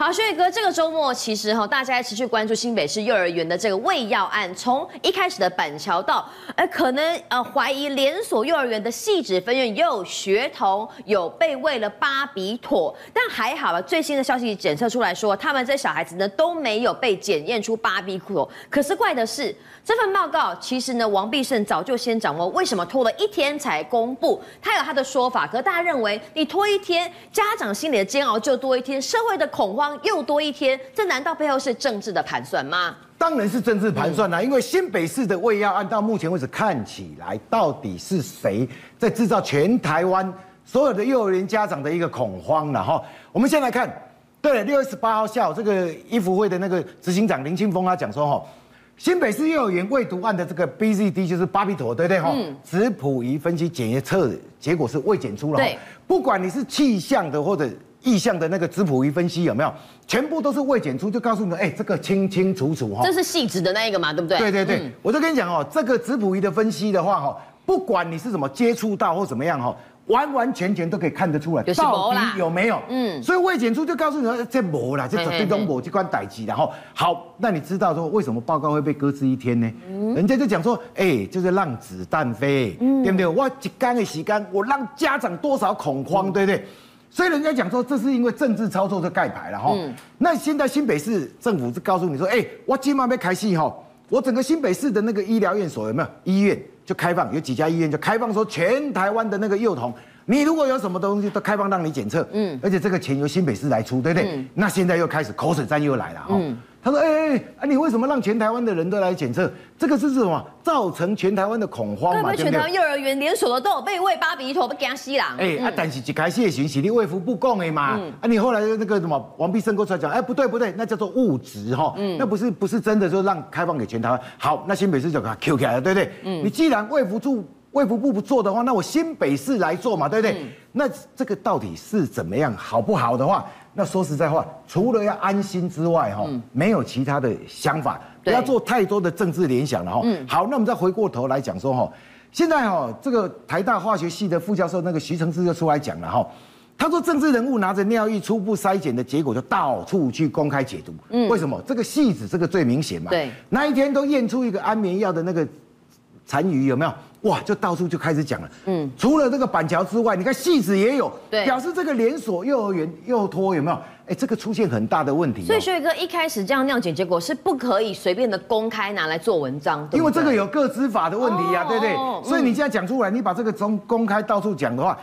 好，轩宇哥，这个周末其实哈，大家持续关注新北市幼儿园的这个喂药案，从一开始的板桥到，呃，可能呃怀疑连锁幼儿园的细致分院有学童有被喂了巴比妥，但还好吧，最新的消息检测出来说，他们这小孩子呢都没有被检验出巴比妥。可是怪的是，这份报告其实呢，王必胜早就先掌握，为什么拖了一天才公布？他有他的说法，可大家认为你拖一天，家长心里的煎熬就多一天，社会的恐慌。又多一天，这难道背后是政治的盘算吗？当然是政治盘算啦，因为新北市的胃药案到目前为止看起来，到底是谁在制造全台湾所有的幼儿园家长的一个恐慌了哈？我们先来看，对了，六月十八号下午，这个医福会的那个执行长林清峰他讲说哈，新北市幼儿园未毒案的这个 BZD 就是巴比妥，对不对哈？质谱仪分析检验测结果是未检出了，对，不管你是气象的或者。意向的那个质谱仪分析有没有？全部都是未检出，就告诉你，哎，这个清清楚楚哈。这是细致的那一个嘛，对不对？对对对，我就跟你讲哦，这个质谱仪的分析的话哈，不管你是怎么接触到或怎么样哈。完完全全都可以看得出来，到底有没有？嗯，所以未检出就告诉你说这没啦，这绝对都没这关逮机。然后好，那你知道说为什么报告会被搁置一天呢？人家就讲说，哎，就是让子弹飞，对不对？我一干的时间，我让家长多少恐慌，对不对？所以人家讲说，这是因为政治操作的盖牌了哈。那现在新北市政府是告诉你说，哎，我今晚要开戏哈，我整个新北市的那个医疗院所有没有医院？就开放，有几家医院就开放说，全台湾的那个幼童，你如果有什么东西都开放让你检测，嗯，而且这个钱由新北市来出，对不对？嗯，那现在又开始口水战又来了，嗯。他说：“哎哎哎，啊，你为什么让全台湾的人都来检测？这个是什么？造成全台湾的恐慌嘛？对不对？全台湾幼儿园连锁的都有被喂巴比妥，被惊死啦！哎，啊，但是一开始的讯息你卫福部讲的嘛，啊，你后来那个什么王必胜过出来讲，哎，不对不对，那叫做误植哈，那不是不是真的，就让开放给全台湾。好，那新北市就给他 Q 起来了，对不对？嗯，你既然卫福部卫福部不做的话，那我新北市来做嘛，对不对？那这个到底是怎么样，好不好的话？”那说实在话，除了要安心之外，哈，没有其他的想法，不要做太多的政治联想了，哈。好，那我们再回过头来讲说，哈，现在哈，这个台大化学系的副教授那个徐承志就出来讲了，哈，他说政治人物拿着尿液初步筛检的结果就到处去公开解读，嗯，为什么？这个戏子这个最明显嘛，对，那一天都验出一个安眠药的那个残余有没有？哇，就到处就开始讲了。嗯，除了这个板桥之外，你看戏子也有，对，表示这个连锁幼儿园幼托有没有？哎，这个出现很大的问题。所以，轩宇哥一开始这样尿检结果是不可以随便的公开拿来做文章，因为这个有个资法的问题呀、啊，对不对？所以你现在讲出来，你把这个从公开到处讲的话，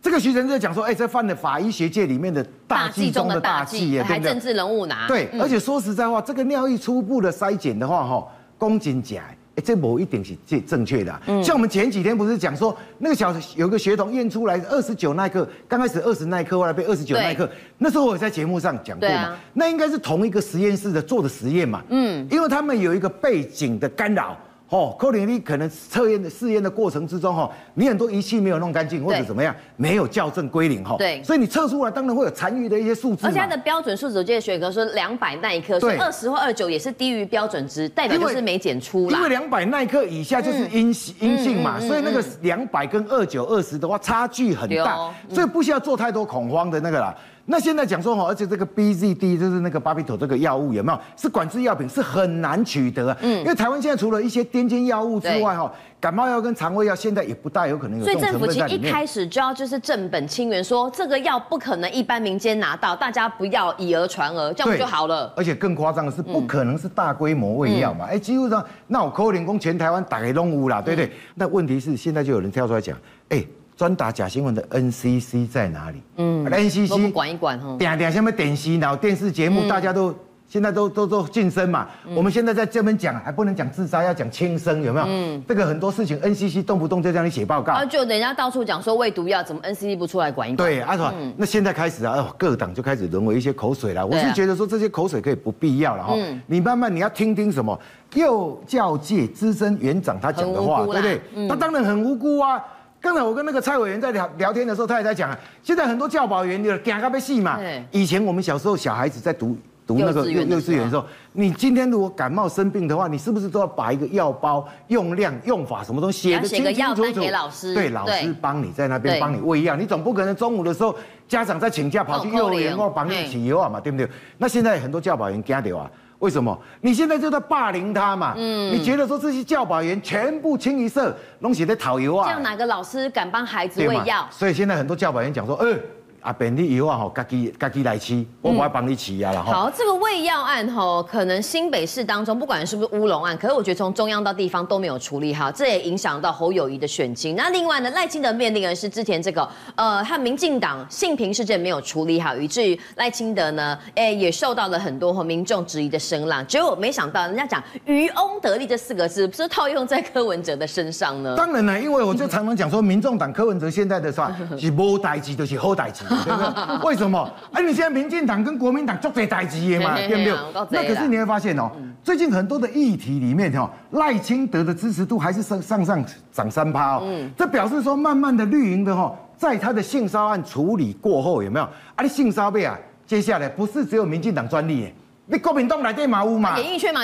这个徐承志讲说，哎，这犯了法医学界里面的大忌中的大忌耶，还政治人物拿。对，而且说实在话，这个尿液初步的筛检的话，哈，公斤假。哎，这某一点是正正确的、啊。嗯，像我们前几天不是讲说，那个小有个学童验出来二十九耐克，刚开始二十耐克，后来被二十九耐克。那时候我在节目上讲过嘛，啊、那应该是同一个实验室的做的实验嘛。嗯，因为他们有一个背景的干扰。哦，可能你可能测验的试验的过程之中，哈，你很多仪器没有弄干净，或者怎么样，没有校正归零，哈，对，所以你测出来当然会有残余的一些数字。而且它的标准数值，我记得学哥说两百奈克，所以二十或二十九也是低于标准值，代表就是没检出啦。因为两百奈克以下就是阴性阴性嘛，所以那个两百跟二九二十的话差距很大，所以不需要做太多恐慌的那个啦。那现在讲说哈，而且这个 BZD 就是那个巴比妥这个药物有没有？是管制药品，是很难取得。嗯，因为台湾现在除了一些癫痫药物之外哈，感冒药跟肠胃药现在也不大有可能有。所以政府其实一开始就要就是正本清源，说这个药不可能一般民间拿到，大家不要以讹传讹，这样就好了。而且更夸张的是，不可能是大规模喂药嘛？哎，几乎上那我扣零工全台湾打给动物啦，对不对？那问题是现在就有人跳出来讲，哎。专打假新闻的 NCC 在哪里？嗯，NCC 管一管哈。点点下面点洗脑电视节目，大家都现在都都都晋升嘛。我们现在在这边讲，还不能讲自杀，要讲轻生，有没有？嗯，这个很多事情 NCC 动不动就让你写报告。啊，就人家到处讲说喂毒药，怎么 NCC 不出来管一管？对，阿说，那现在开始啊，各党就开始沦为一些口水了。我是觉得说这些口水可以不必要了哈。你慢慢你要听听什么幼教界资深园长他讲的话，对不对？他当然很无辜啊。刚才我跟那个蔡委员在聊聊天的时候，他也在讲啊，现在很多教保员就惊到要死嘛。以前我们小时候小孩子在读读那个幼幼稚园的时候，你今天如果感冒生病的话，你是不是都要把一个药包用量、用法什么东西写得清清楚楚？给老师，对，老师帮你在那边帮你。喂药，你总不可能中午的时候家长在请假跑去幼儿园或帮你起药嘛，对不对？那现在很多教保员惊掉啊，为什么？你现在就在霸凌他嘛？嗯，你觉得说这些教保员全部清一色弄起在讨油啊？这样哪个老师敢帮孩子喂药？所以现在很多教保员讲说，呃。啊，本地以后吼，家己家己来吃，我不会帮你吃呀，然后。好，这个喂药案吼，可能新北市当中不管是不是乌龙案，可是我觉得从中央到地方都没有处理好，这也影响到侯友谊的选情。那另外呢，赖清德面临的是之前这个呃，和民进党性平事件没有处理好，以至于赖清德呢，哎，也受到了很多和民众质疑的声浪。结果没想到，人家讲渔翁得利这四个字，不是套用在柯文哲的身上呢？当然了，因为我就常常讲说，民众党柯文哲现在的话是无代志就是好代志。对不对？为什么？哎，你现在民进党跟国民党做这代志的嘛，对不对？那可是你会发现哦，最近很多的议题里面哈，赖清德的支持度还是上上上涨三趴哦。嗯，这表示说，慢慢的绿营的哈，在他的性骚扰案处理过后，有没有？啊，你性骚扰啊，接下来不是只有民进党专利，你国民党来电嘛有嘛？演艺圈嘛，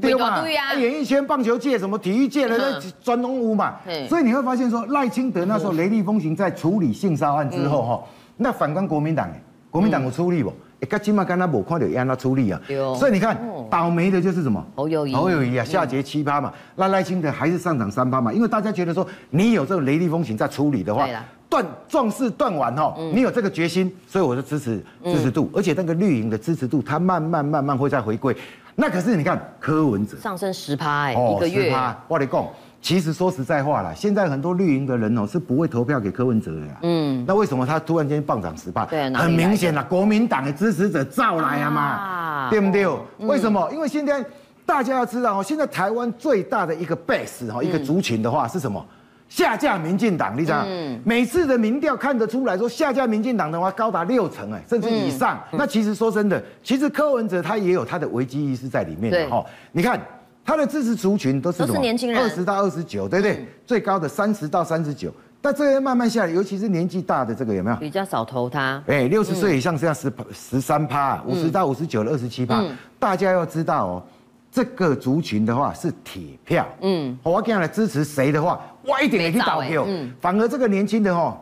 对嘛？对呀，演艺圈、棒球界、什么体育界的那专东屋嘛。所以你会发现说，赖清德那时候雷厉风行，在处理性骚扰案之后哈。那反观国民党，国民党有出力不？哎，干起码跟他没看到让他出力啊。所以你看，倒霉的就是什么？侯友谊，侯友谊啊，下跌七趴嘛。那赖清德还是上涨三趴嘛。因为大家觉得说，你有这个雷厉风行在处理的话，断壮士断腕哈，你有这个决心，所以我就支持支持度，而且那个绿营的支持度，它慢慢慢慢会再回归。那可是你看柯文哲上升十趴哎，一个月。我跟你讲。其实说实在话啦，现在很多绿营的人哦是不会投票给柯文哲的呀。嗯，那为什么他突然间暴涨十八？对，很明显啦，国民党的支持者造来了嘛，啊、对不对？嗯、为什么？因为现在大家要知道哦，现在台湾最大的一个 base 哈，一个族群的话是什么？下架民进党，你知道？嗯，每次的民调看得出来说，下架民进党的话高达六成哎，甚至以上。嗯、那其实说真的，其实柯文哲他也有他的危机意识在里面的哈。对你看。他的支持族群都是什么？都是年轻人，二十到二十九，对不对？嗯、最高的三十到三十九，但这些慢慢下来，尤其是年纪大的这个有没有？比较少投他。哎，六十岁以上是要十十三趴，五十到五十九的二十七趴。嗯、大家要知道哦，这个族群的话是铁票。嗯，我要跟他来支持谁的话，我一点也去倒票。嗯，反而这个年轻的哦，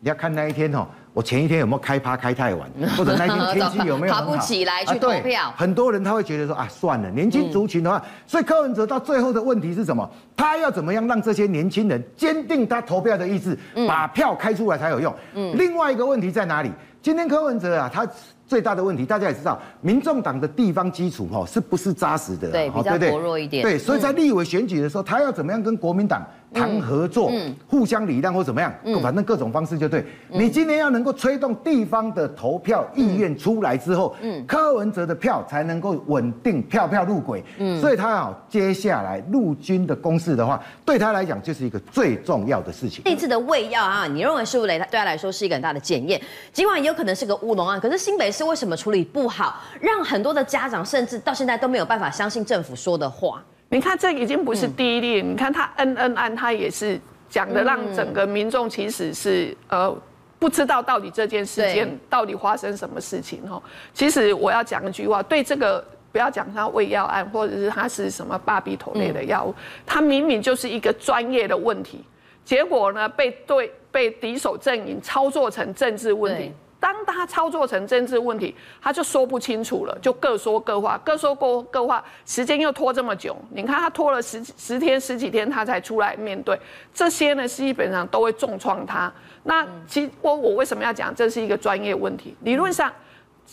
你要看那一天哈。我前一天有没有开趴开太晚，或者那天天气有没有爬不起来去投票？很多人他会觉得说啊，算了，年轻族群的话，所以柯文哲到最后的问题是什么？他要怎么样让这些年轻人坚定他投票的意志，把票开出来才有用。另外一个问题在哪里？今天柯文哲啊，他最大的问题大家也知道，民众党的地方基础哈是不是扎实的？对，比较薄弱一点。对，所以在立委选举的时候，他要怎么样跟国民党？谈合作，嗯，互相礼让或怎么样，嗯，反正各种方式就对。你今天要能够推动地方的投票意愿出来之后，嗯，柯文哲的票才能够稳定票票入轨，嗯，所以他啊，接下来陆军的攻势的话，对他来讲就是一个最重要的事情。这次的喂药啊，你认为是不是对他来说是一个很大的检验？尽管也有可能是个乌龙案，可是新北市为什么处理不好，让很多的家长甚至到现在都没有办法相信政府说的话？你看，这已经不是第一例。嗯、你看他恩恩案，他也是讲的，让整个民众其实是呃不知道到底这件事件到底发生什么事情哈。其实我要讲一句话，对这个不要讲他胃药案，或者是他是什么巴比妥类的药物，他明明就是一个专业的问题，结果呢被对被敌手阵营操作成政治问题。当他操作成政治问题，他就说不清楚了，就各说各话，各说各各话，时间又拖这么久。你看他拖了十十天十几天，他才出来面对这些呢，基本上都会重创他。那其实我我为什么要讲这是一个专业问题？理论上，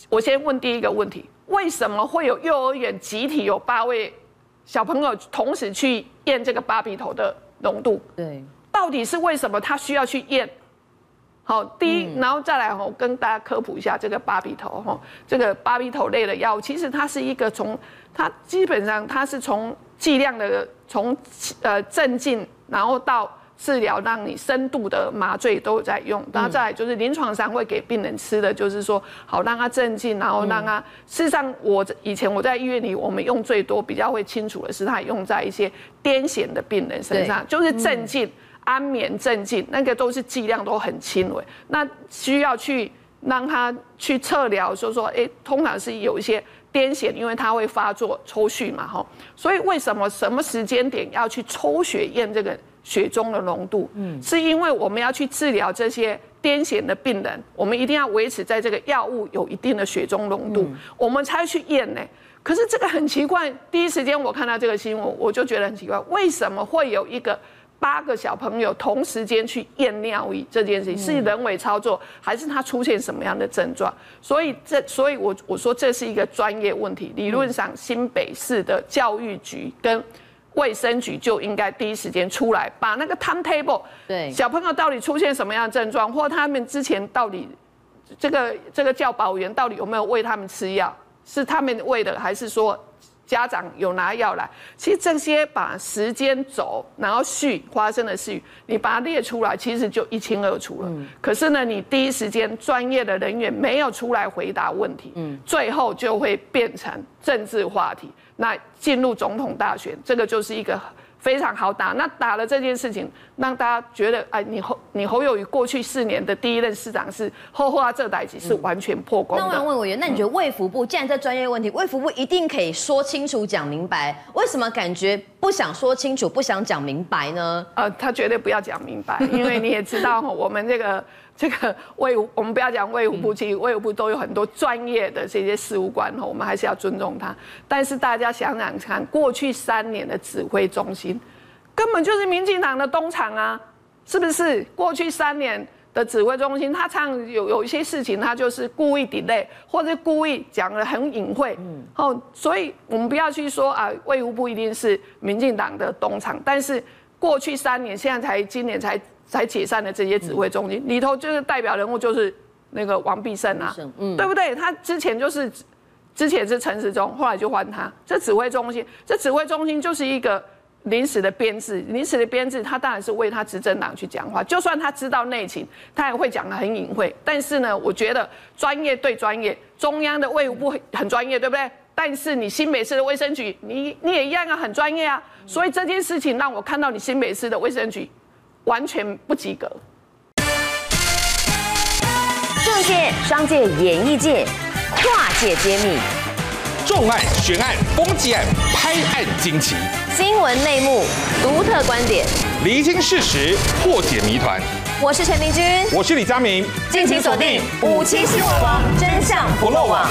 我先问第一个问题：为什么会有幼儿园集体有八位小朋友同时去验这个巴比头的浓度？对，到底是为什么他需要去验？好，第一，然后再来我，跟大家科普一下这个巴比妥哈，这个巴比妥类的药物，其实它是一个从它基本上它是从剂量的从呃镇静，然后到治疗，让你深度的麻醉都有在用。然后再来就是临床上会给病人吃的，就是说好让他镇静，然后让他。事实上，我以前我在医院里，我们用最多比较会清楚的是，它用在一些癫痫的病人身上，就是镇静。安眠镇静，那个都是剂量都很轻微，那需要去让他去测量，说说，哎，通常是有一些癫痫，因为它会发作抽搐嘛，哈，所以为什么什么时间点要去抽血验这个血中的浓度？嗯，是因为我们要去治疗这些癫痫的病人，我们一定要维持在这个药物有一定的血中浓度，我们才去验呢。可是这个很奇怪，第一时间我看到这个新闻，我就觉得很奇怪，为什么会有一个？八个小朋友同时间去验尿液这件事情是人为操作，还是他出现什么样的症状？所以这，所以我我说这是一个专业问题。理论上，新北市的教育局跟卫生局就应该第一时间出来，把那个 timetable，对小朋友到底出现什么样的症状，或他们之前到底这个这个教保员到底有没有喂他们吃药，是他们喂的，还是说？家长有拿药来，其实这些把时间轴，然后序发生的事，你把它列出来，其实就一清二楚了。嗯、可是呢，你第一时间专业的人员没有出来回答问题，嗯、最后就会变成政治话题。那进入总统大选，这个就是一个。非常好打，那打了这件事情，让大家觉得，哎，你侯你侯友宜过去四年的第一任市长是后话这代级是完全破功的。那我问委员，那你觉得卫福部既然在专业问题，卫福部一定可以说清楚讲明白，为什么感觉不想说清楚，不想讲明白呢？呃，他绝对不要讲明白，因为你也知道，我们这个。这个卫武，我们不要讲卫武部，其实卫武部都有很多专业的这些事务官哈，我们还是要尊重他。但是大家想想看，过去三年的指挥中心，根本就是民进党的东厂啊，是不是？过去三年的指挥中心，他唱有有一些事情，他就是故意 delay，或者故意讲的很隐晦。嗯。哦，所以我们不要去说啊，卫武部一定是民进党的东厂，但是过去三年，现在才今年才。才解散的这些指挥中心里头，就是代表人物就是那个王必胜啊，嗯，对不对？他之前就是之前是陈时中，后来就换他。这指挥中心，这指挥中心就是一个临时的编制，临时的编制，他当然是为他执政党去讲话。就算他知道内情，他也会讲的很隐晦。但是呢，我觉得专业对专业，中央的卫务部很专业，对不对？但是你新北市的卫生局，你你也一样啊，很专业啊。所以这件事情让我看到你新北市的卫生局。完全不及格。政界、商界、演艺界，跨界揭秘，重案、悬案、攻击案、拍案惊奇，新闻内幕、独特观点，厘清事实，破解谜团。我是陈明君，我是李佳明，敬请锁定五七新闻网，真相不漏网。